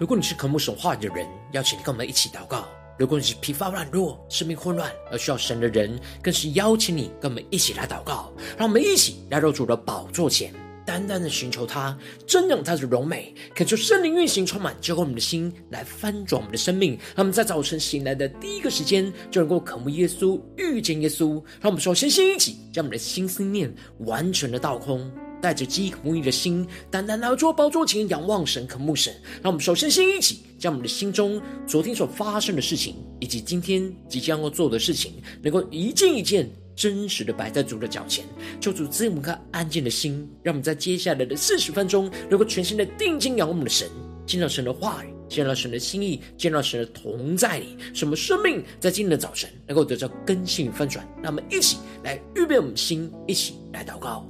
如果你是渴慕神话的人，邀请你跟我们一起祷告；如果你是疲乏软弱、生命混乱而需要神的人，更是邀请你跟我们一起来祷告。让我们一起来到主的宝座前，单单的寻求他，瞻仰他的荣美，恳求圣灵运行充满，浇灌我们的心，来翻转我们的生命。让我们在早晨醒来的第一个时间，就能够渴慕耶稣、遇见耶稣。让我们首先心一起将我们的心思念完全的倒空。带着饥渴慕义的心，单单来到宝座前仰望神、渴慕神。让我们首先先一起将我们的心中昨天所发生的事情，以及今天即将要做的事情，能够一件一件真实的摆在主的脚前，求主赐我们个安静的心，让我们在接下来的四十分钟，能够全心的定睛仰望我们的神，见到神的话语，见到神的心意，见到神的同在里，使我们生命在今天的早晨能够得到更新与翻转。让我们一起来预备我们的心，一起来祷告。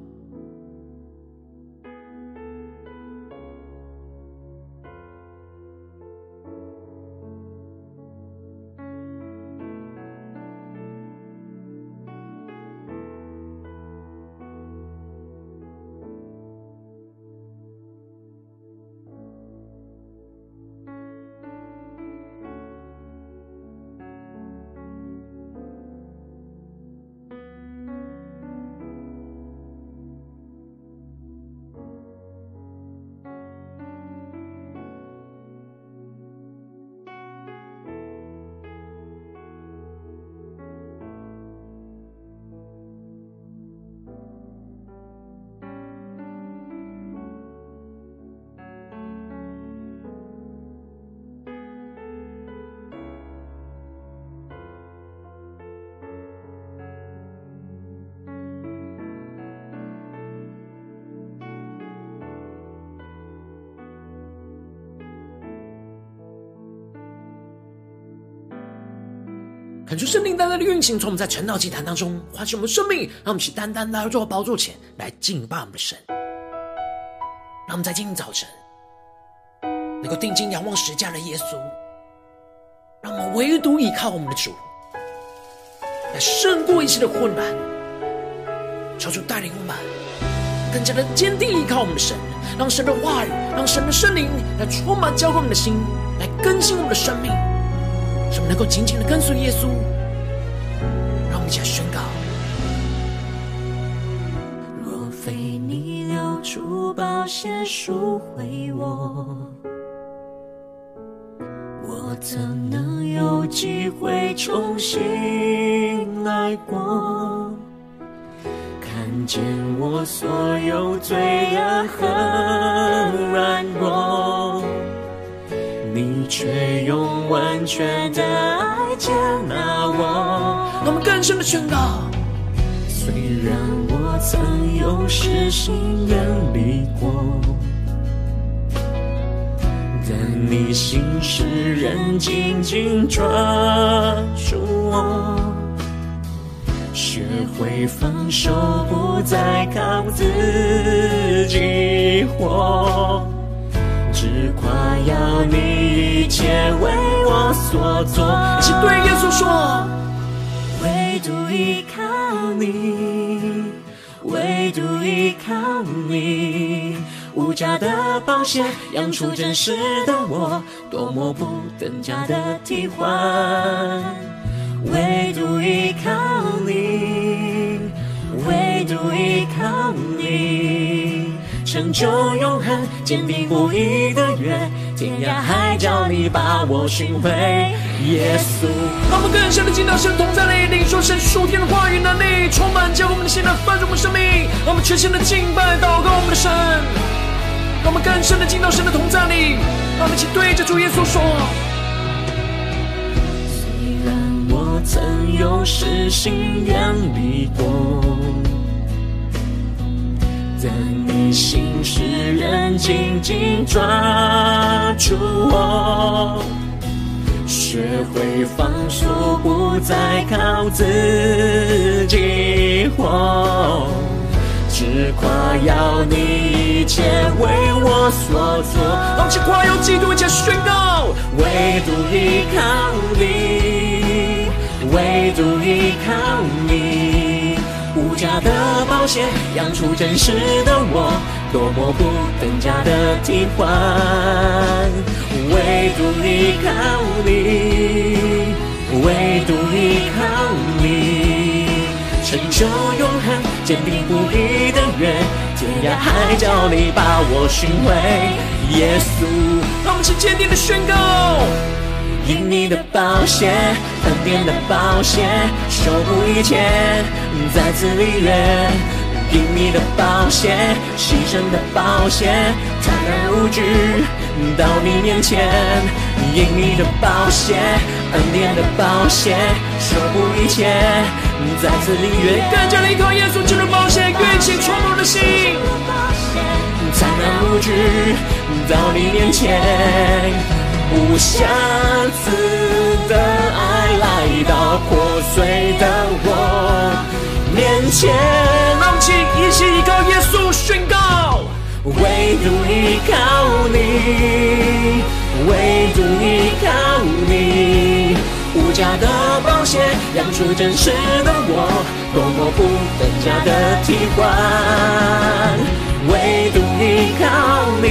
恳求圣灵单单的运行，从我们在晨祷祭坛当中唤醒我们生命，让我们去单单来到宝座前来敬拜我们的神。让我们在今天早晨能够定睛仰望十架的耶稣，让我们唯独依靠我们的主，来胜过一切的混乱。求主带领我们更加的坚定依靠我们的神，让神的话语，让神的圣灵来充满浇灌我们的心，来更新我们的生命。使我们能够紧紧的跟随耶稣，让我们一起来宣告：若非你流出宝血赎回我，我怎能有机会重新来过？看见我所有罪恶和软弱。却用完全的爱接纳我。让我们更深的宣告：虽然我曾有失心远离过，但你心使人紧紧抓住我，学会放手，不再靠自己活。只夸耀你切为我所做，一起对耶稣说：唯独依靠你，唯独依靠你，无价的宝血养出真实的我，多么不等价的替换。唯独依靠你，唯独依靠你。成就永恒，坚定不移的约，天涯海角你把我寻回，耶稣。让我们更深的进到神同在里，领受神属天的话语能力，充满将我们的心来翻转我们生命。让我们全心的敬拜祷告我们的神，让我们更深的进到神的同在里，让我们一起对着主耶稣说：虽然我曾有失心远离过。在你心使人紧紧抓住我，学会放手，不再靠自己活，只夸耀你一切为我所做。让其夸耀基督，一切宣告，唯独依靠你，唯独依靠你。无价的保险养出真实的我，多么不等价的替换。唯独依靠你，唯独依靠你，成就永恒，坚定不移的约，天涯海角你把我寻回，耶稣，让我们坚定的宣告，因你的宝血，恩典的宝血，修补一切，再次立约。因你的宝血，牺牲的宝血，坦然无惧到你面前。因你的宝血，恩典的宝血，守护一切，再次立约。更加的依靠耶稣基督宝血，运行充满的心。坦然无惧到你面前，无瑕疵的爱来到破碎的我面前。一起依靠耶稣宣告，唯独依靠你，唯独依靠你，无价的宝血养出真实的我，多么不等价的替换。唯独依靠你，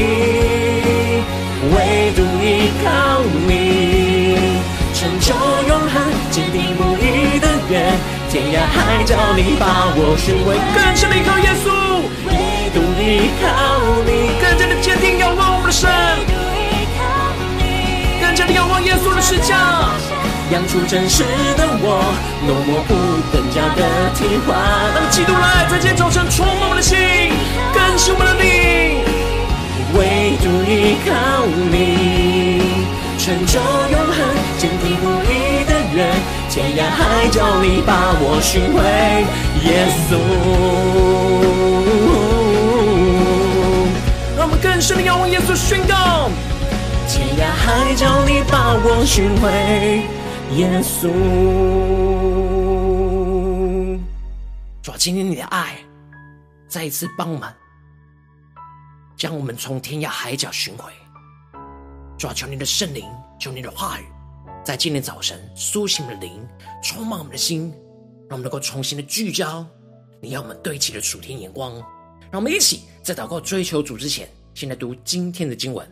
唯独依靠你，成就永恒，坚定不移的约。天涯海角，你把我寻回，更深的依靠耶稣，唯独依靠你，更加的坚定仰望我们的神，更加的仰望耶稣的十架，养出真实的我，浓墨不等价的替换。让基督的爱在今天早晨充满我们的心，更新我们的灵，唯独依靠你，成就永恒，坚定不移的约。天涯海角，你把我寻回，耶稣。让我们更深的仰望耶稣，宣告：天涯海角，你把我寻回，耶稣。主啊，今天你的爱再一次帮我们，将我们从天涯海角寻回。主啊，求你的圣灵，求你的话语。在今天早晨苏醒我们的灵，充满我们的心，让我们能够重新的聚焦你要我们对齐的楚天眼光。让我们一起在祷告追求主之前，先来读今天的经文。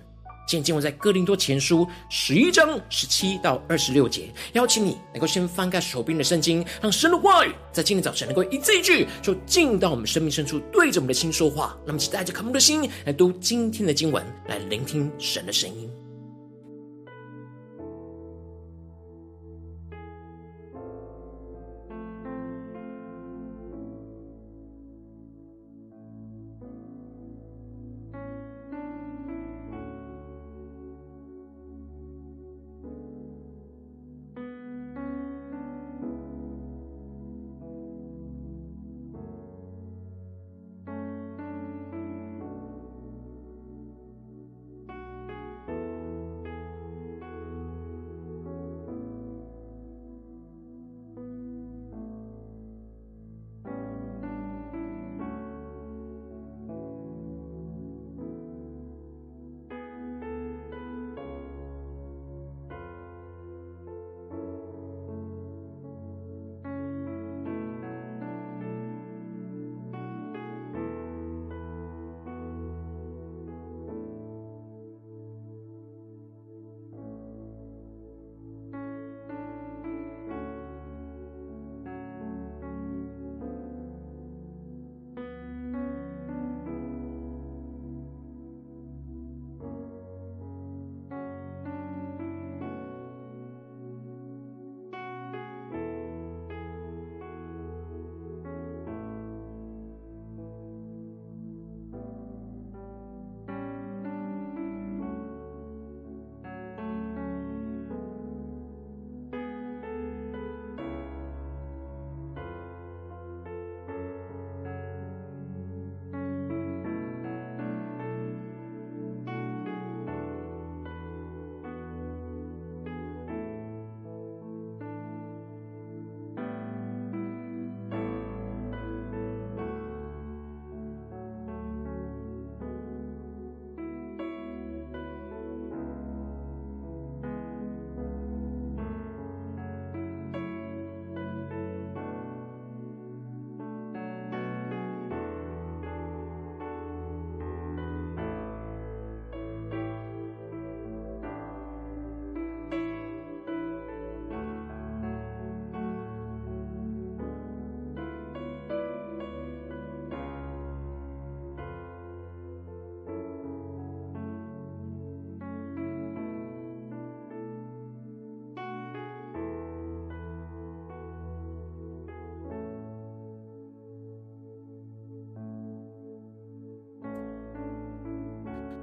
今天经文在哥林多前书十一章十七到二十六节。邀请你能够先翻开手边的圣经，让神的话语在今天早晨能够一字一句，就进到我们生命深处，对着我们的心说话。让我们一起带着渴慕的心来读今天的经文，来聆听神的声音。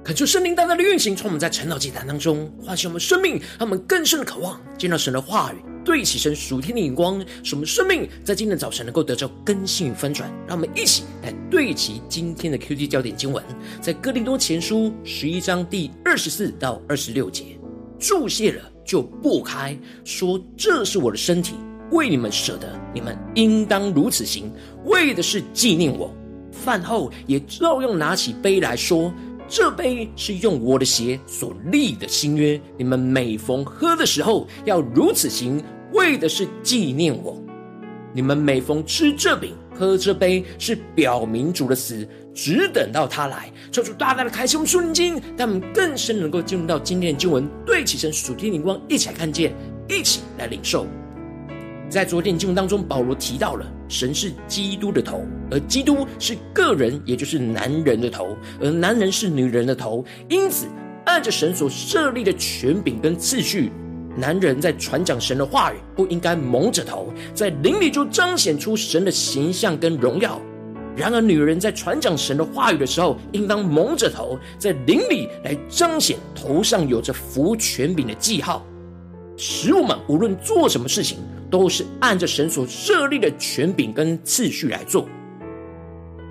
恳求圣灵大大的运行，从我们在晨祷祭坛当中唤醒我们生命，让我们更深的渴望见到神的话语，对齐神属天的眼光，使我们生命在今天早晨能够得到更新与翻转。让我们一起来对齐今天的 QT 焦点经文，在哥林多前书十一章第二十四到二十六节，注谢了就擘开，说这是我的身体，为你们舍的，你们应当如此行，为的是纪念我。饭后也照样拿起杯来说。这杯是用我的血所立的新约，你们每逢喝的时候要如此行，为的是纪念我。你们每逢吃这饼、喝这杯，是表明主的死，只等到他来。求主大大的开启我们属灵经，让我们更深能够进入到今天的经文，对齐神属天灵光，一起来看见，一起来领受。在昨天经文当中，保罗提到了神是基督的头，而基督是个人，也就是男人的头，而男人是女人的头。因此，按着神所设立的权柄跟次序，男人在传讲神的话语，不应该蒙着头，在灵里就彰显出神的形象跟荣耀；然而，女人在传讲神的话语的时候，应当蒙着头，在灵里来彰显头上有着服权柄的记号，使我们无论做什么事情。都是按着神所设立的权柄跟次序来做，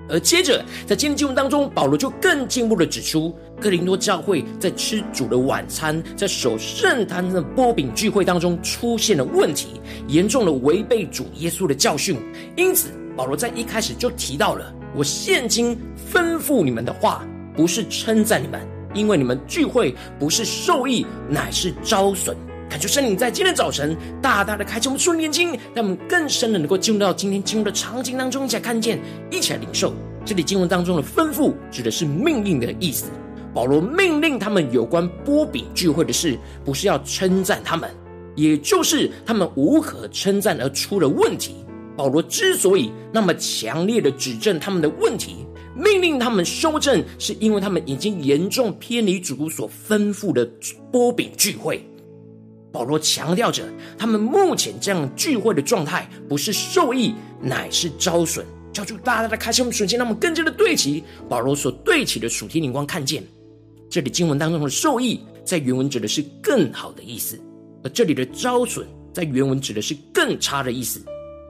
而接着在今天经文当中，保罗就更进一步的指出，哥林多教会在吃主的晚餐，在守圣坛的波饼聚会当中出现了问题，严重的违背主耶稣的教训。因此，保罗在一开始就提到了：我现今吩咐你们的话，不是称赞你们，因为你们聚会不是受益，乃是招损。感谢圣灵在今天早晨大大的开启我们属灵眼睛，让我们更深的能够进入到今天经文的场景当中，一起来看见，一起来领受。这里经文当中的吩咐指的是命令的意思。保罗命令他们有关波饼聚会的事，不是要称赞他们，也就是他们无可称赞而出了问题。保罗之所以那么强烈的指正他们的问题，命令他们修正，是因为他们已经严重偏离主所吩咐的波饼聚会。保罗强调着，他们目前这样聚会的状态不是受益，乃是招损。叫主大大的开启我们属天，让我们更加的对齐保罗所对齐的属天灵光，看见这里经文当中的受益，在原文指的是更好的意思，而这里的招损在原文指的是更差的意思。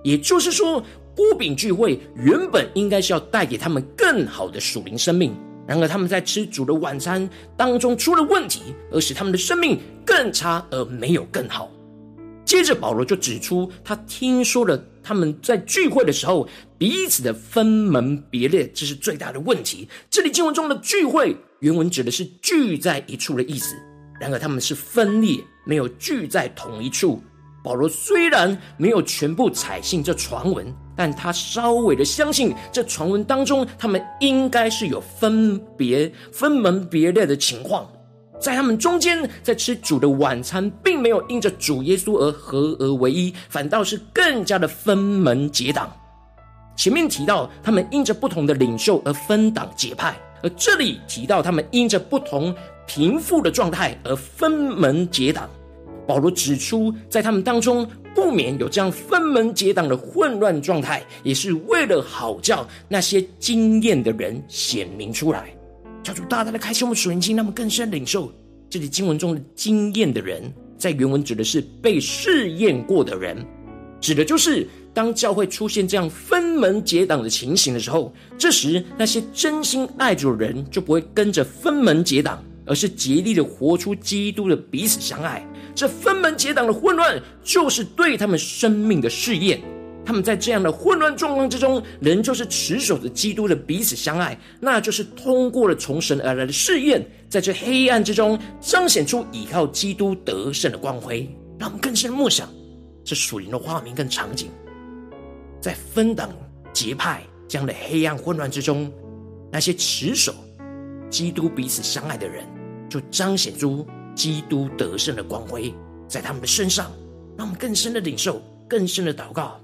也就是说，孤饼聚会原本应该是要带给他们更好的属灵生命。然而，他们在吃主的晚餐当中出了问题，而使他们的生命更差，而没有更好。接着，保罗就指出，他听说了他们在聚会的时候彼此的分门别类，这是最大的问题。这里经文中的聚会，原文指的是聚在一处的意思。然而，他们是分裂，没有聚在同一处。保罗虽然没有全部采信这传闻，但他稍微的相信这传闻当中，他们应该是有分别、分门别类的情况。在他们中间，在吃主的晚餐，并没有因着主耶稣而合而为一，反倒是更加的分门结党。前面提到他们因着不同的领袖而分党结派，而这里提到他们因着不同贫富的状态而分门结党。保罗指出，在他们当中不免有这样分门结党的混乱状态，也是为了好叫那些经验的人显明出来。叫主大大的开启我们属灵经，让我们更深领受这里经文中的经验的人，在原文指的是被试验过的人，指的就是当教会出现这样分门结党的情形的时候，这时那些真心爱主的人就不会跟着分门结党。而是竭力的活出基督的彼此相爱。这分门结党的混乱，就是对他们生命的试验。他们在这样的混乱状况之中，仍旧是持守着基督的彼此相爱，那就是通过了从神而来的试验，在这黑暗之中彰显出依靠基督得胜的光辉。让我们更深默想这属灵的画面跟场景，在分党结派这样的黑暗混乱之中，那些持守基督彼此相爱的人。就彰显出基督得胜的光辉在他们的身上，让我们更深的领受，更深的祷告。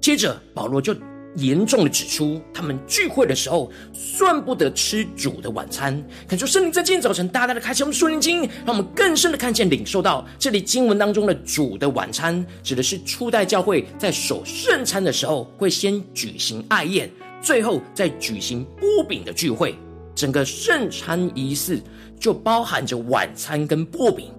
接着，保罗就严重的指出，他们聚会的时候算不得吃主的晚餐。恳求圣灵在今天早晨大大的开启我们属灵经，让我们更深的看见、领受到这里经文当中的主的晚餐，指的是初代教会在守圣餐的时候会先举行爱宴，最后再举行波饼的聚会。整个圣餐仪式就包含着晚餐跟擘饼，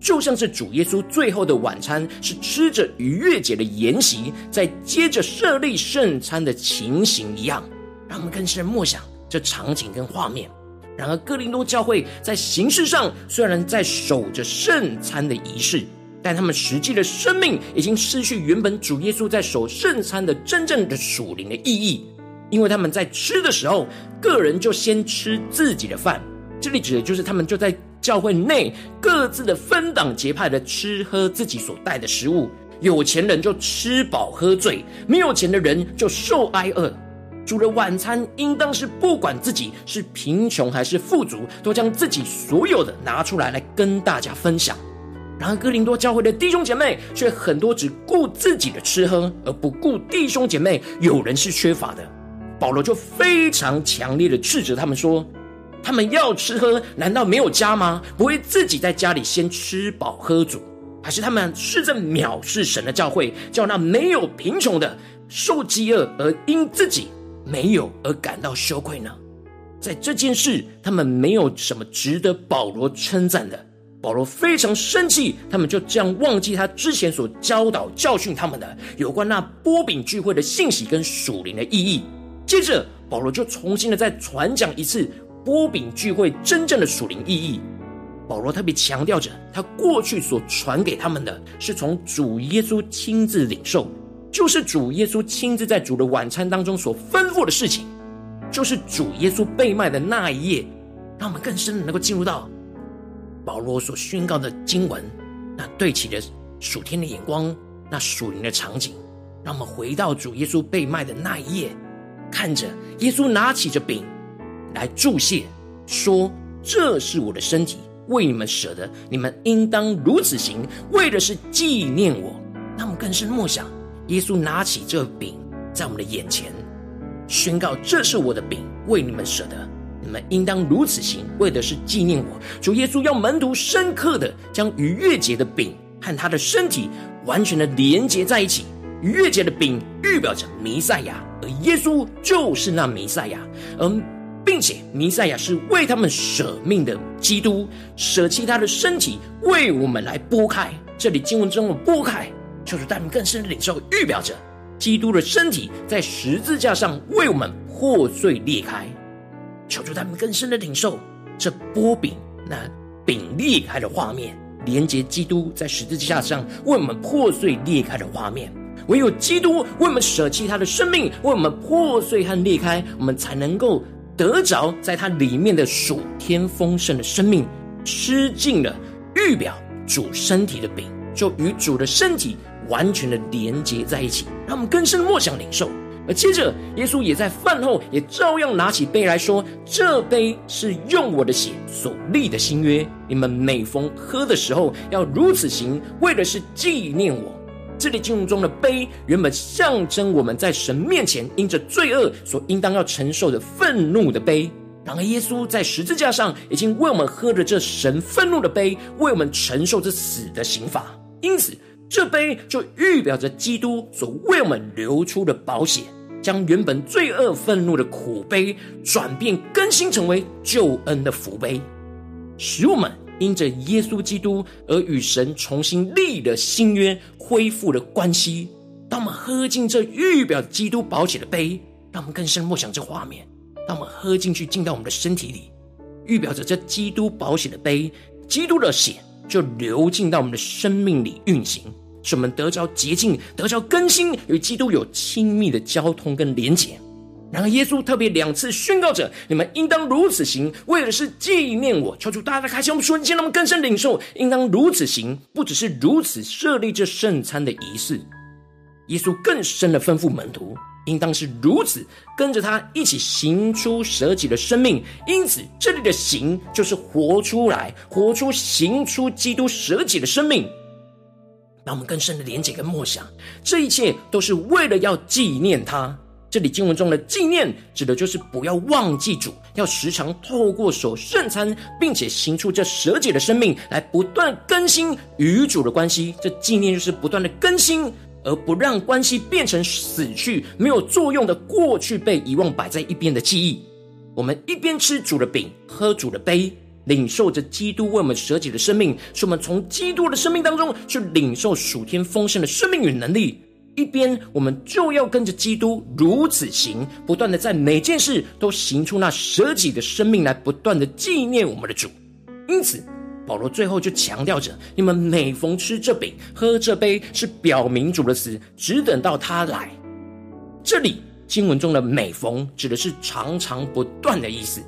就像是主耶稣最后的晚餐是吃着逾越节的筵席，再接着设立圣餐的情形一样，让我们更深默想这场景跟画面。然而，哥林多教会在形式上虽然在守着圣餐的仪式，但他们实际的生命已经失去原本主耶稣在守圣餐的真正的属灵的意义。因为他们在吃的时候，个人就先吃自己的饭。这里指的就是他们就在教会内各自的分党结派的吃喝自己所带的食物。有钱人就吃饱喝醉，没有钱的人就受挨饿。主的晚餐应当是不管自己是贫穷还是富足，都将自己所有的拿出来来跟大家分享。然而哥林多教会的弟兄姐妹却很多只顾自己的吃喝，而不顾弟兄姐妹有人是缺乏的。保罗就非常强烈的斥责他们说：“他们要吃喝，难道没有家吗？不会自己在家里先吃饱喝足？还是他们是在藐视神的教会，叫那没有贫穷的受饥饿，而因自己没有而感到羞愧呢？”在这件事，他们没有什么值得保罗称赞的。保罗非常生气，他们就这样忘记他之前所教导教训他们的有关那波饼聚会的信息跟属灵的意义。接着，保罗就重新的再传讲一次擘饼聚会真正的属灵意义。保罗特别强调着，他过去所传给他们的是从主耶稣亲自领受，就是主耶稣亲自在主的晚餐当中所吩咐的事情，就是主耶稣被卖的那一夜，让我们更深的能够进入到保罗所宣告的经文，那对齐的属天的眼光，那属灵的场景，让我们回到主耶稣被卖的那一夜。看着耶稣拿起这饼来祝谢，说：“这是我的身体，为你们舍的，你们应当如此行，为的是纪念我。”那我们更深默想，耶稣拿起这饼在我们的眼前，宣告：“这是我的饼，为你们舍的，你们应当如此行，为的是纪念我。”主耶稣要门徒深刻的将逾越节的饼和他的身体完全的连结在一起。逾越节的饼预表着弥赛亚，而耶稣就是那弥赛亚，而并且弥赛亚是为他们舍命的基督，舍弃他的身体为我们来拨开。这里经文中的拨开，就是带领更深的领受，预表着基督的身体在十字架上为我们破碎裂开。求主带领更深的领受这擘饼那饼裂开的画面，连接基督在十字架上为我们破碎裂开的画面。唯有基督为我们舍弃他的生命，为我们破碎和裂开，我们才能够得着在他里面的属天丰盛的生命。吃尽了预表主身体的饼，就与主的身体完全的连接在一起，让我们更深默想领受。而接着，耶稣也在饭后也照样拿起杯来说：“这杯是用我的血所立的新约，你们每逢喝的时候要如此行，为的是纪念我。”这里经文中的杯，原本象征我们在神面前因着罪恶所应当要承受的愤怒的杯。然而，耶稣在十字架上已经为我们喝了这神愤怒的杯，为我们承受这死的刑罚。因此，这杯就预表着基督所为我们流出的宝血，将原本罪恶愤怒的苦杯转变更新，成为救恩的福杯，使我们。因着耶稣基督而与神重新立了新约，恢复了关系。当我们喝进这预表基督宝血的杯，让我们更深默想这画面。当我们喝进去，进到我们的身体里，预表着这基督宝血的杯，基督的血就流进到我们的生命里运行，使我们得着洁净，得着更新，与基督有亲密的交通跟连结。然而，耶稣特别两次宣告着：“你们应当如此行，为的是纪念我。”求主大家开心我们瞬间，让我们更深领受，应当如此行，不只是如此设立这圣餐的仪式。耶稣更深的吩咐门徒，应当是如此跟着他一起行出舍己的生命。因此，这里的“行”就是活出来，活出行出基督舍己的生命。让我们更深的连接跟默想，这一切都是为了要纪念他。这里经文中的纪念，指的就是不要忘记主，要时常透过守圣餐，并且行出这舍己的生命，来不断更新与主的关系。这纪念就是不断的更新，而不让关系变成死去、没有作用的过去被遗忘、摆在一边的记忆。我们一边吃主的饼，喝主的杯，领受着基督为我们舍己的生命，使我们从基督的生命当中去领受属天丰盛的生命与能力。一边，我们就要跟着基督如此行，不断的在每件事都行出那舍己的生命来，不断的纪念我们的主。因此，保罗最后就强调着：你们每逢吃这饼、喝这杯，是表明主的死，只等到他来。这里经文中的“每逢”指的是常常不断的意思，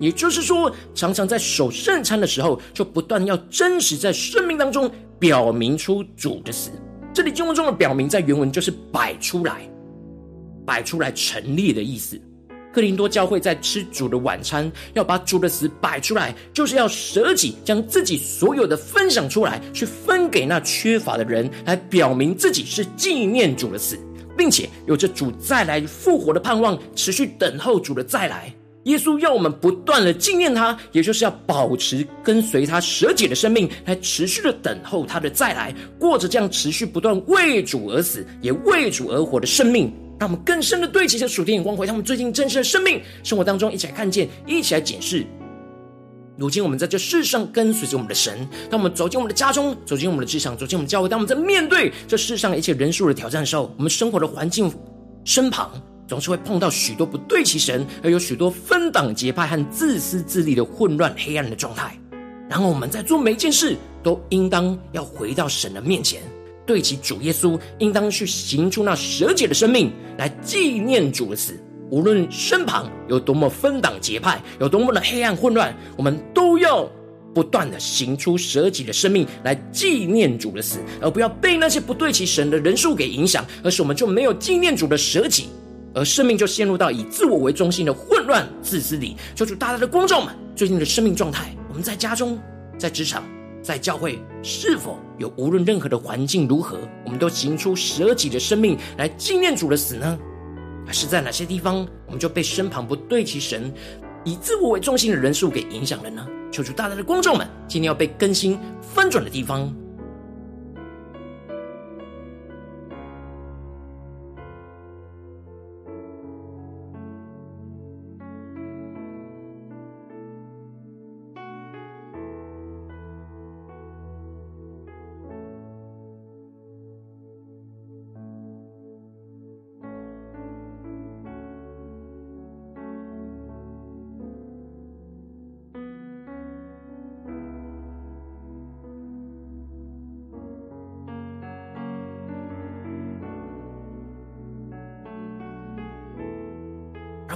也就是说，常常在守圣餐的时候，就不断要真实在生命当中表明出主的死。这里经文中的“表明”在原文就是摆出来、摆出来陈列的意思。克林多教会在吃主的晚餐，要把主的死摆出来，就是要舍己，将自己所有的分享出来，去分给那缺乏的人，来表明自己是纪念主的死，并且有着主再来复活的盼望，持续等候主的再来。耶稣要我们不断的纪念他，也就是要保持跟随他舍己的生命，来持续的等候他的再来，过着这样持续不断为主而死，也为主而活的生命。让我们更深的对齐着属天眼光，回他们最近真实的生命生活当中，一起来看见，一起来检视。如今我们在这世上跟随着我们的神，当我们走进我们的家中，走进我们的职场，走进我们的教会，当我们在面对这世上一切人数的挑战的时候，我们生活的环境身旁。总是会碰到许多不对齐神，而有许多分党结派和自私自利的混乱黑暗的状态。然后我们在做每一件事，都应当要回到神的面前，对齐主耶稣，应当去行出那舍己的生命来纪念主的死。无论身旁有多么分党结派，有多么的黑暗混乱，我们都要不断的行出舍己的生命来纪念主的死，而不要被那些不对齐神的人数给影响，而是我们就没有纪念主的舍己。而生命就陷入到以自我为中心的混乱自私里。求主大大的光照们最近的生命状态。我们在家中、在职场、在教会，是否有无论任何的环境如何，我们都行出舍己的生命来纪念主的死呢？还是在哪些地方，我们就被身旁不对齐神、以自我为中心的人数给影响了呢？求主大大的光照们，今天要被更新翻转的地方。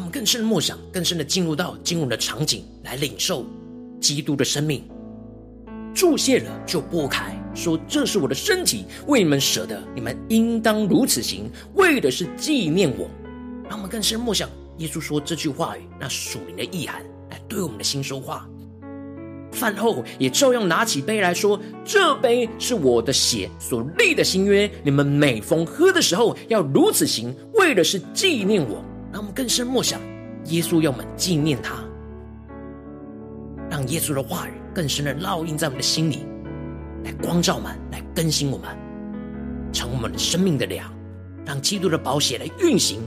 我们更深的默想，更深的进入到经文的场景，来领受基督的生命。注谢了就拨开，说：“这是我的身体，为你们舍的，你们应当如此行，为的是纪念我。”让我们更深默想耶稣说这句话语，那属灵的意涵，来对我们的心说话。饭后也照样拿起杯来说：“这杯是我的血所立的新约，你们每逢喝的时候，要如此行，为的是纪念我。”让我们更深默想，耶稣要我们纪念他，让耶稣的话语更深的烙印在我们的心里，来光照我们，来更新我们，成我们生命的粮，让基督的宝血来运行，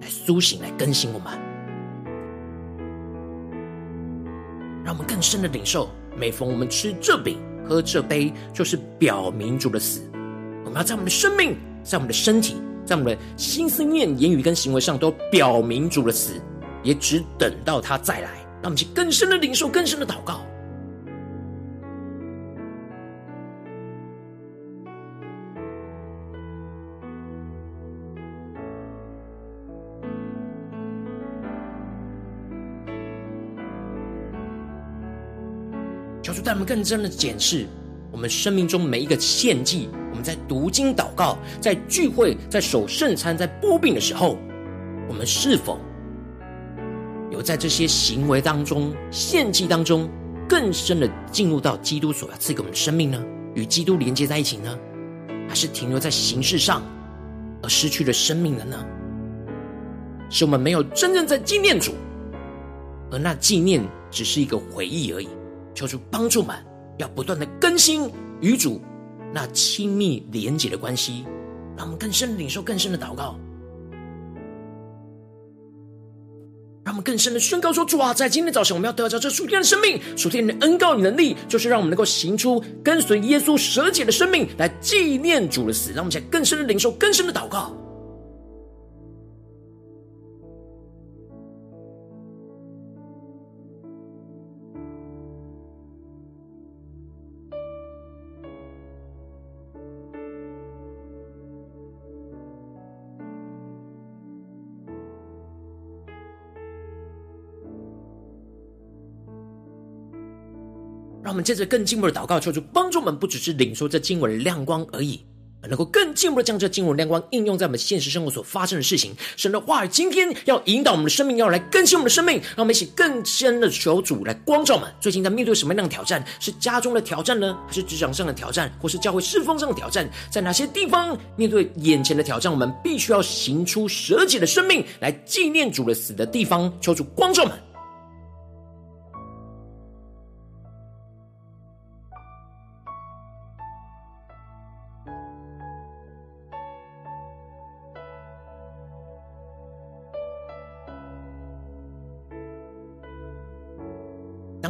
来苏醒，来更新我们，让我们更深的领受。每逢我们吃这饼、喝这杯，就是表明主的死。我们要在我们的生命，在我们的身体。在我们的心思念、言语跟行为上，都表明主的死，也只等到他再来。让我们去更深的领受、更深的祷告。求主带我们更深的检视我们生命中每一个献祭。我们在读经祷告，在聚会，在守圣餐，在擘饼的时候，我们是否有在这些行为当中、献祭当中，更深的进入到基督所要赐给我们的生命呢？与基督连接在一起呢？还是停留在形式上，而失去了生命了呢？是我们没有真正在纪念主，而那纪念只是一个回忆而已。求主帮助们，要不断的更新与主。那亲密连结的关系，让我们更深的领受更深的祷告。让我们更深的宣告说：主啊，在今天早晨，我们要得着这属天的生命，属天的恩膏与能力，就是让我们能够行出跟随耶稣舍己的生命，来纪念主的死。让我们在更深的领受，更深的祷告。们接着更进一步的祷告，求主帮助我们，不只是领受这经文的亮光而已，能够更进一步的将这经文亮光应用在我们现实生活所发生的事情。神的话语今天要引导我们的生命，要来更新我们的生命，让我们一起更深的求主来光照我们。最近在面对什么样的挑战？是家中的挑战呢？还是职场上的挑战？或是教会侍奉上的挑战？在哪些地方面对眼前的挑战，我们必须要行出舍己的生命来纪念主的死的地方？求主光照我们。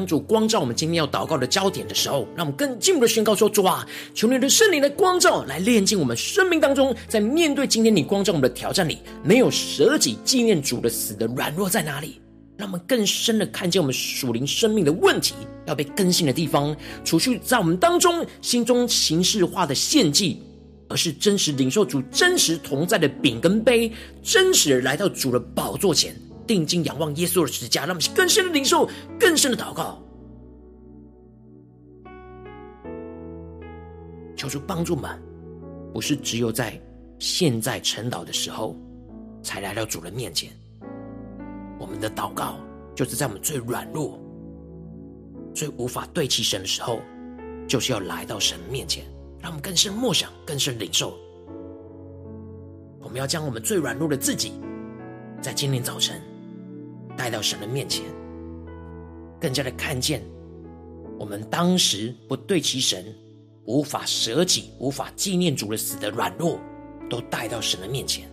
当主光照我们今天要祷告的焦点的时候，让我们更进一步的宣告说：主啊，求你的圣灵的光照，来炼净我们生命当中，在面对今天你光照我们的挑战里，没有舍己纪念主的死的软弱在哪里？让我们更深的看见我们属灵生命的问题要被更新的地方，除去在我们当中心中形式化的献祭，而是真实领受主真实同在的饼跟杯，真实的来到主的宝座前。定睛仰望耶稣的十字架，让我们更深的领受，更深的祷告，求主帮助们，不是只有在现在晨祷的时候才来到主人面前。我们的祷告就是在我们最软弱、最无法对齐神的时候，就是要来到神面前，让我们更深默想、更深领受。我们要将我们最软弱的自己，在今天早晨。带到神的面前，更加的看见我们当时不对其神，无法舍己、无法纪念主的死的软弱，都带到神的面前。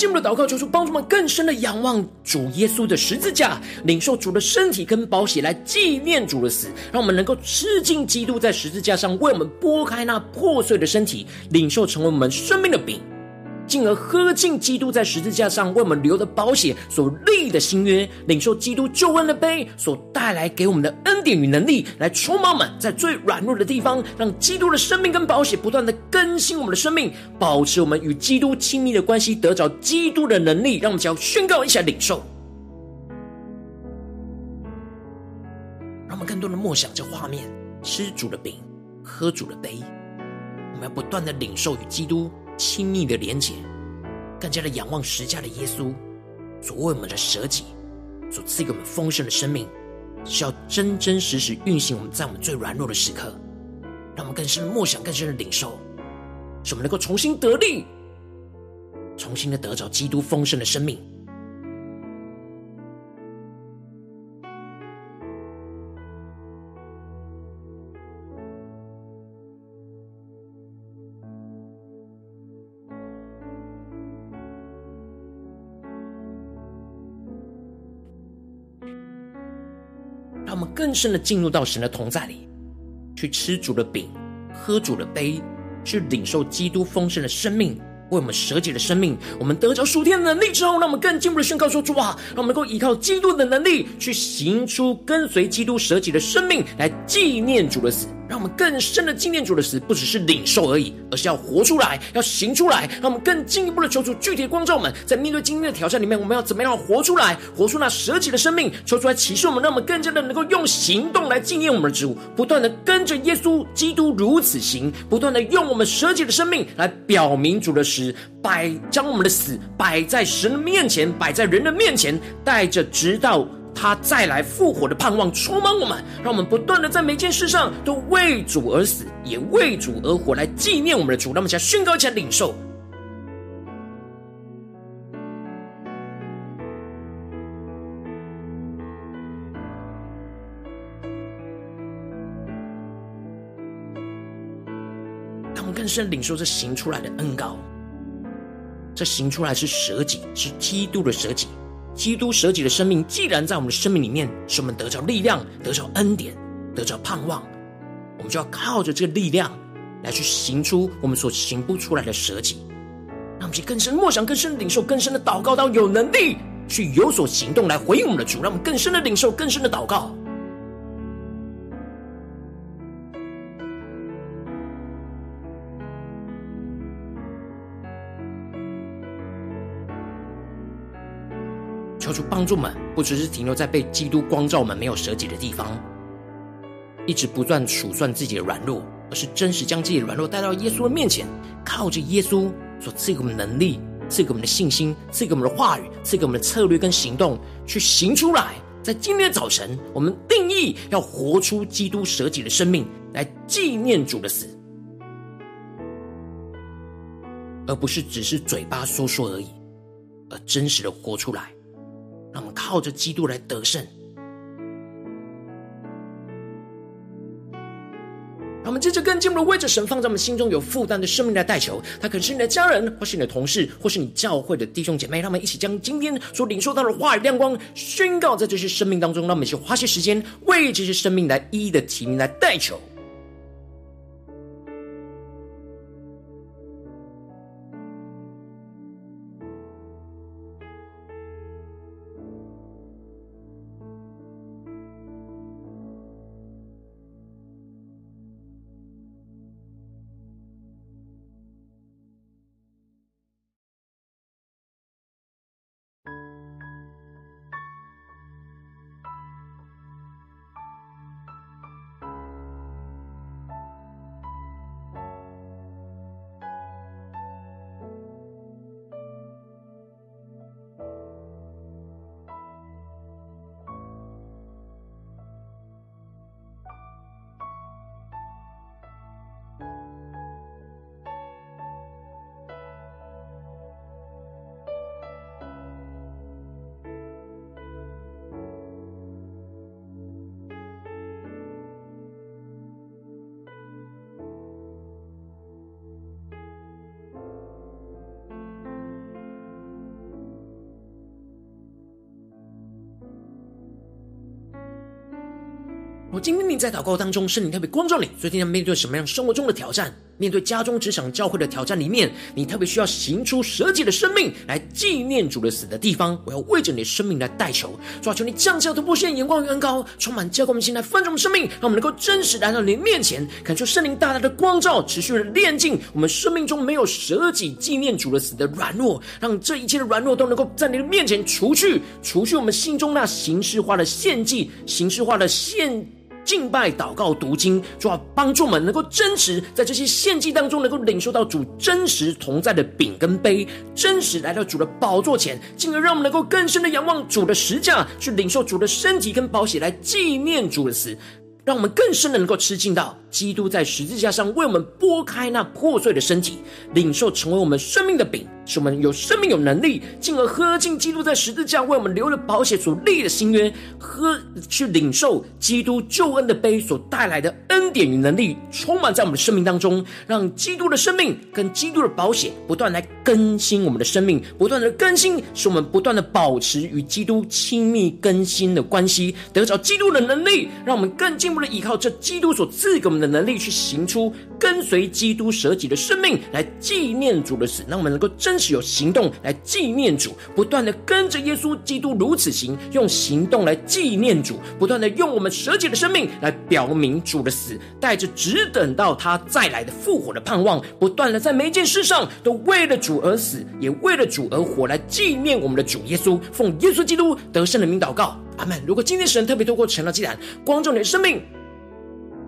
进一步的祷告，求主帮助我们更深的仰望主耶稣的十字架，领受主的身体跟宝血来纪念主的死，让我们能够吃尽基督在十字架上为我们拨开那破碎的身体，领受成为我们生命的饼。进而喝尽基督在十字架上为我们流的宝血所立的新约，领受基督救恩的杯所带来给我们的恩典与能力，来充满我们在最软弱的地方，让基督的生命跟宝血不断的更新我们的生命，保持我们与基督亲密的关系，得着基督的能力。让我们将宣告一下领受，让我们更多的默想这画面：吃主的饼，喝主的杯，我们要不断的领受与基督亲密的连接，更加的仰望十架的耶稣所为我们的舍己，所赐给我们丰盛的生命，是要真真实实运行我们在我们最软弱的时刻，让我们更深的默想，更深的领受，使我们能够重新得力，重新的得着基督丰盛的生命。更深的进入到神的同在里，去吃主的饼，喝主的杯，去领受基督丰盛的生命，为我们舍己的生命。我们得着属天的能力之后，让我们更进一步的宣告说：主啊，让我们能够依靠基督的能力，去行出跟随基督舍己的生命，来纪念主的死。让我们更深的纪念主的死，不只是领受而已，而是要活出来，要行出来。让我们更进一步的求主具体的光照们，在面对今天的挑战里面，我们要怎么样活出来，活出那舍己的生命？求出来启示我们，让我们更加的能够用行动来纪念我们的主，不断的跟着耶稣基督如此行，不断的用我们舍己的生命来表明主的死，摆将我们的死摆在神的面前，摆在人的面前，带着直到他再来复活的盼望充满我们，让我们不断的在每件事上都为主而死，也为主而活，来纪念我们的主。让我们一起来宣告，一起来领受。我们更深领受这行出来的恩膏，这行出来是舍己，是基督的舍己。基督舍己的生命，既然在我们的生命里面，使我们得着力量，得着恩典，得着盼望，我们就要靠着这个力量来去行出我们所行不出来的舍己。让我们去更深默想，更深领受，更深的祷告，到有能力去有所行动来回应我们的主。让我们更深的领受，更深的祷告。帮助们，不只是停留在被基督光照我们没有舍己的地方，一直不断数算自己的软弱，而是真实将自己的软弱带到耶稣的面前，靠着耶稣所赐给我们能力，赐给我们的信心，赐给我们的话语，赐给我们的策略跟行动，去行出来。在今天早晨，我们定义要活出基督舍己的生命，来纪念主的死，而不是只是嘴巴说说而已，而真实的活出来。让我们靠着基督来得胜。让我们接着更进一步的为着神放在我们心中有负担的生命来代求。他可能是你的家人，或是你的同事，或是你教会的弟兄姐妹。让我们一起将今天所领受到的话语亮光宣告在这些生命当中。让我们一起花些时间为这些生命来一一的提名来代求。今天你在祷告当中，圣灵特别光照你，最近要面对什么样生活中的挑战？面对家中、职场、教会的挑战里面，你特别需要行出舍己的生命来纪念主的死的地方。我要为着你的生命来代求，主啊，求你降下突破线、眼光与恩膏，充满教灌我们心来翻转我们生命，让我们能够真实来到你的面前，感受圣灵大大的光照，持续的炼净我们生命中没有舍己纪念主的死的软弱，让这一切的软弱都能够在你的面前除去，除去我们心中那形式化的献祭、形式化的献。敬拜、祷告、读经，主要帮助我们能够真实在这些献祭当中，能够领受到主真实同在的饼跟杯，真实来到主的宝座前，进而让我们能够更深的仰望主的十架，去领受主的身体跟宝血，来纪念主的死。让我们更深的能够吃进到基督在十字架上为我们剥开那破碎的身体，领受成为我们生命的饼，使我们有生命有能力，进而喝进基督在十字架为我们留的保险所立的新约，喝去领受基督救恩的杯所带来的恩典与能力，充满在我们的生命当中，让基督的生命跟基督的保险不断来更新我们的生命，不断的更新，使我们不断的保持与基督亲密更新的关系，得着基督的能力，让我们更进一步的。依靠这基督所赐给我们的能力，去行出跟随基督舍己的生命，来纪念主的死，让我们能够真实有行动来纪念主，不断的跟着耶稣基督如此行，用行动来纪念主，不断的用我们舍己的生命来表明主的死，带着只等到他再来的复活的盼望，不断的在每件事上都为了主而死，也为了主而活，来纪念我们的主耶稣，奉耶稣基督得胜的名祷告。阿门。如果今天神特别透过成了祭坛光照你的生命，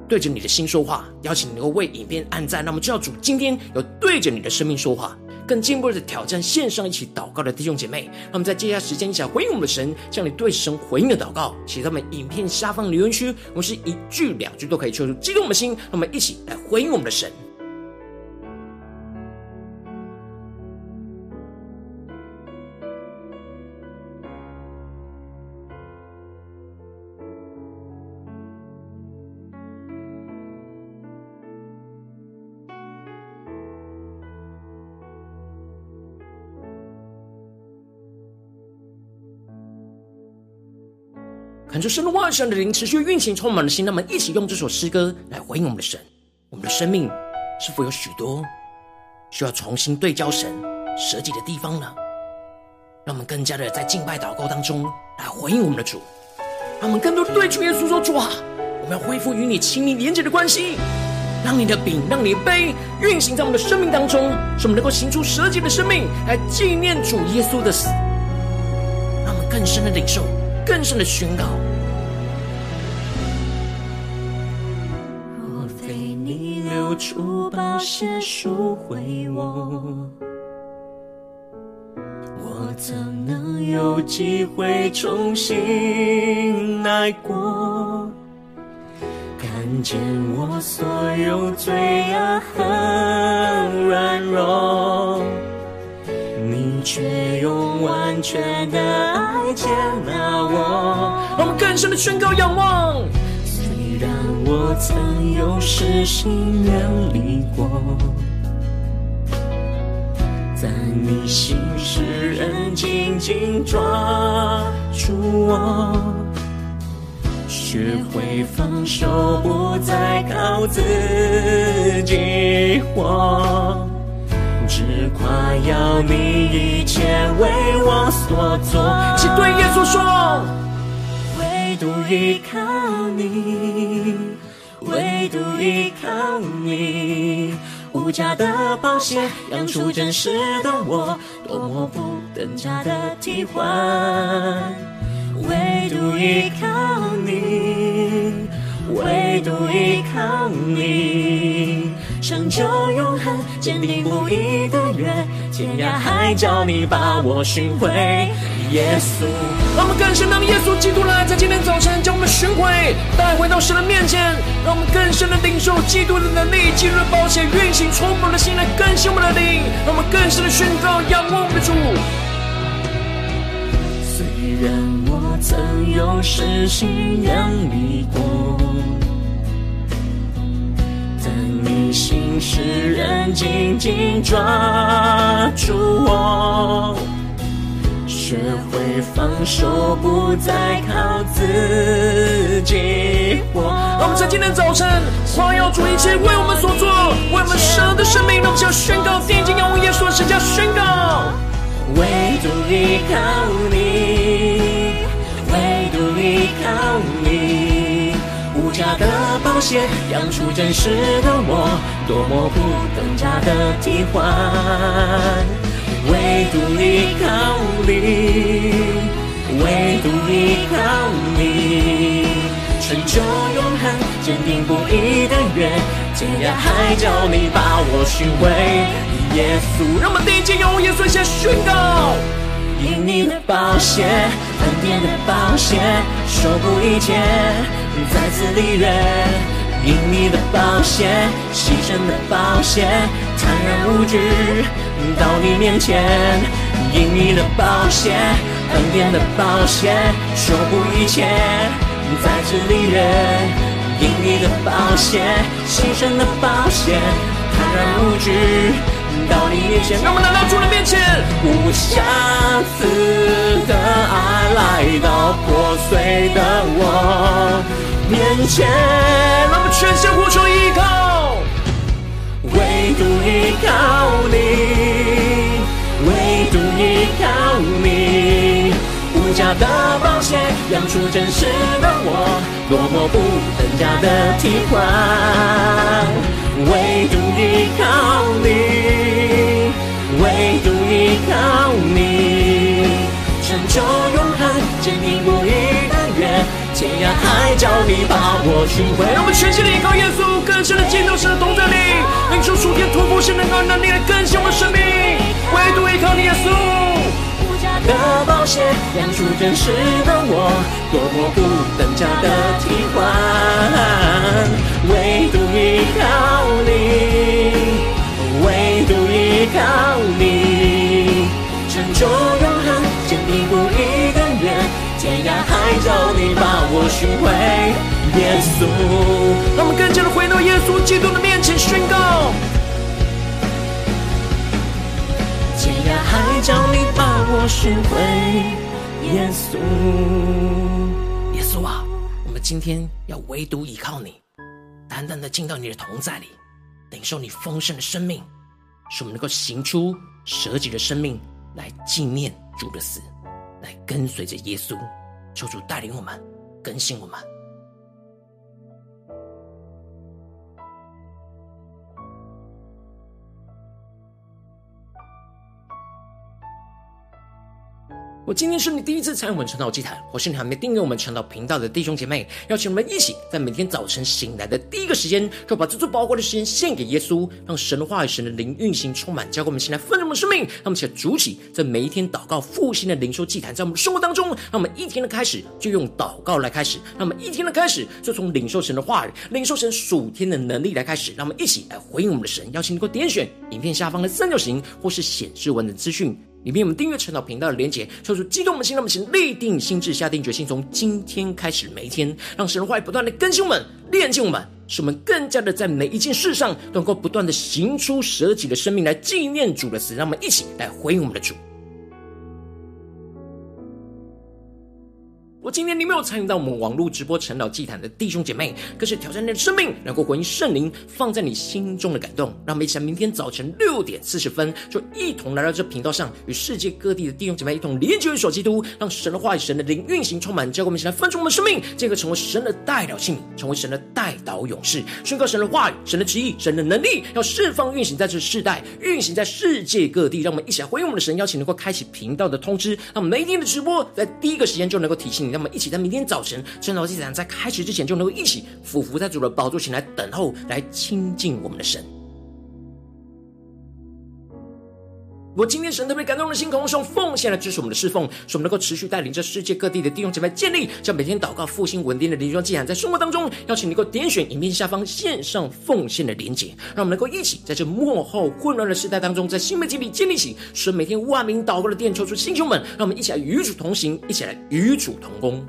对着你的心说话，邀请你为影片按赞。那么，就要主今天有对着你的生命说话，更进一步的挑战线上一起祷告的弟兄姐妹。那么在接下来时间一起来回应我们的神，向你对神回应的祷告写他们影片下方留言区。我们是一句两句都可以说出激动我们的心。让我们一起来回应我们的神。看出神的万神的灵持续运行，充满了心。让我们一起用这首诗歌来回应我们的神。我们的生命是否有许多需要重新对焦神舍己的地方呢？让我们更加的在敬拜祷告当中来回应我们的主。让我们更多的对主耶稣说：主啊，我们要恢复与你亲密连接的关系。让你的饼，让你的杯运行在我们的生命当中，使我们能够行出舍己的生命来纪念主耶稣的死。让我们更深的领受。更深的宣告。若非你流出宝血赎回我，我怎能有机会重新来过？看见我所有罪恶和软弱，你却用完全的爱接纳。我我们更深的宣告仰望。虽然我曾有失心远离过，在你心时仍紧紧抓住我，学会放手，不再靠自己活，夸耀你一切为我所做。请对耶稣说。唯独依靠你，唯独依靠你，无价的宝血养出真实的我，多么不等价的替换。唯独依靠你，唯独依靠你，成就永恒，坚定不移的约，天涯海角你把我寻回。耶稣，让我们更深让耶稣基督来，在今天早晨将我们寻回，带回到神的面前，让我们更深的领受基督的能力，基督的宝血运行，充满了心来更新我们的灵，让我们更深的宣告仰望我们的主。虽然我曾有失心远离过，你心事仍紧紧抓住我。学会放手，不再靠自己活。我们在今天早晨夸耀主一切为我们所做，为我们舍的生命，让我们向宣告，定睛仰望耶稣的十架宣告。唯独依靠你，唯独依靠你，的宝血养出真实的我，多么不等价的替换。唯独依靠你，唯独依靠你，成就永恒，坚定不移的约，天涯海角你把我寻回。耶稣，让我们定睛仰望耶稣，先宣告：因你的宝血，恩典的宝血，守护一切，再次立约。因你的保险，牺牲的保险，坦然无惧。到你面前，因你的保险，恩典的保险，守护一切，再次立约。因你的保险，牺牲的保险，坦然无惧。到你面前，让我们来到主的面前，无瑕疵的爱来到破碎的我面前，让我们全心呼求依靠，唯独依靠你。唯独依靠你，无价的宝血养出真实的我，多么不等价的替换。唯独依靠你，唯独依靠你，成就永恒，坚定不移的约，天涯海角你把我寻回。让我们全心的依靠耶稣，更深的进入神的同在里，领受属天突破性的能力来更新我生命。唯独依靠你，耶稣。的宝血养出真实的我，多么不等价的替换。唯独依靠你，唯独依靠你，成就永恒，坚定不移的约，天涯海角你把我寻回。耶稣，让我们更加的回到耶稣基督的面前宣告。还叫，你把我寻回。耶稣，耶稣啊，我们今天要唯独依靠你，单单的进到你的同在里，领受你丰盛的生命，使我们能够行出舍己的生命来纪念主的死，来跟随着耶稣。求主带领我们，更新我们。我今天是你第一次参与我们晨祷祭坛，或是你还没订阅我们晨祷频道的弟兄姐妹，邀请我们一起在每天早晨醒来的第一个时间，就把这最宝贵的时间献给耶稣，让神的话语、神的灵运行充满，交给我们现在丰盛的生命。让我们一起来筑起这每一天祷告复兴的灵修祭坛，在我们生活当中，让我们一天的开始就用祷告来开始，让我们一天的开始就从领受神的话语、领受神属天的能力来开始，让我们一起来回应我们的神。邀请你给我点选影片下方的三角形，或是显示文的资讯。里面我们订阅陈祷频道的连接，说出激动的心，让我们先立定心智，下定决心，从今天开始每一天，让神的话语不断的更新我们、炼净我们，使我们更加的在每一件事上都能够不断的行出舍己的生命来纪念主的死，让我们一起来回应我们的主。我今天你没有参与到我们网络直播晨祷祭坛的弟兄姐妹，更是挑战你的生命，能够回应圣灵放在你心中的感动。让我们一起来明天早晨六点四十分，就一同来到这频道上，与世界各地的弟兄姐妹一同连接、所基督，让神的话语、神的灵运行充满，教我们一起来分盛我们的生命，这个成为神的代表性，成为神的代祷勇士，宣告神的话语、神的旨意、神的能力，要释放运行在这世代，运行在世界各地。让我们一起来回应我们的神，邀请能够开启频道的通知，让每天的直播在第一个时间就能够提醒你。让我们一起在明天早晨晨祷祭坛在开始之前，就能够一起俯伏在主的宝座前来等候，来亲近我们的神。我今天神特别感动的心，渴望用奉献来支持我们的侍奉，使我们能够持续带领着世界各地的弟兄姐妹建立，将每天祷告复兴稳定的灵修祭坛，在生活当中，邀请你能够点选影片下方线上奉献的连结，让我们能够一起在这末后混乱的时代当中，在新媒体里建立起使每天万名祷告的殿，抽出弟兄们，让我们一起来与主同行，一起来与主同工。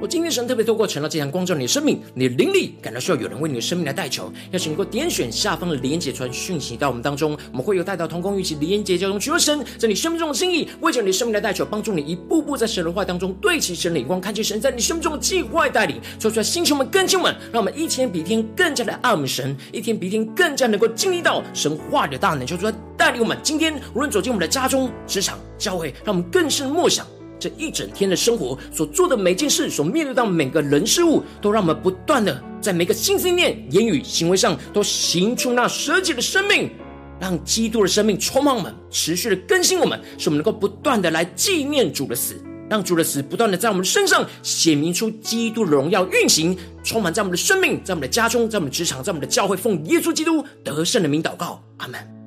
我今天神特别透过晨祷祭坛光照你的生命，你的灵力感到需要有人为你的生命来代求，邀请你给我点选下方的连结传讯息到我们当中，我们会有带到同工一起连结交通，求神在你生命中的心意，为着你的生命来代求，帮助你一步步在神的话当中对齐神的眼光，看见神在你生命中的计划带领，说出来星球们、更新们，让我们一天比一天更加的爱我们神，一天比一天更加能够经历到神话的大能，求主来带领我们。今天无论走进我们的家中、职场、教会，让我们更深默想。这一整天的生活所做的每件事，所面对到每个人事物，都让我们不断的在每个心思念、言语、行为上，都行出那舍己的生命，让基督的生命充满我们，持续的更新我们，使我们能够不断的来纪念主的死，让主的死不断的在我们身上显明出基督的荣耀运行，充满在我们的生命，在我们的家中，在我们的职场，在我们的教会，奉耶稣基督得胜的名祷告，阿门。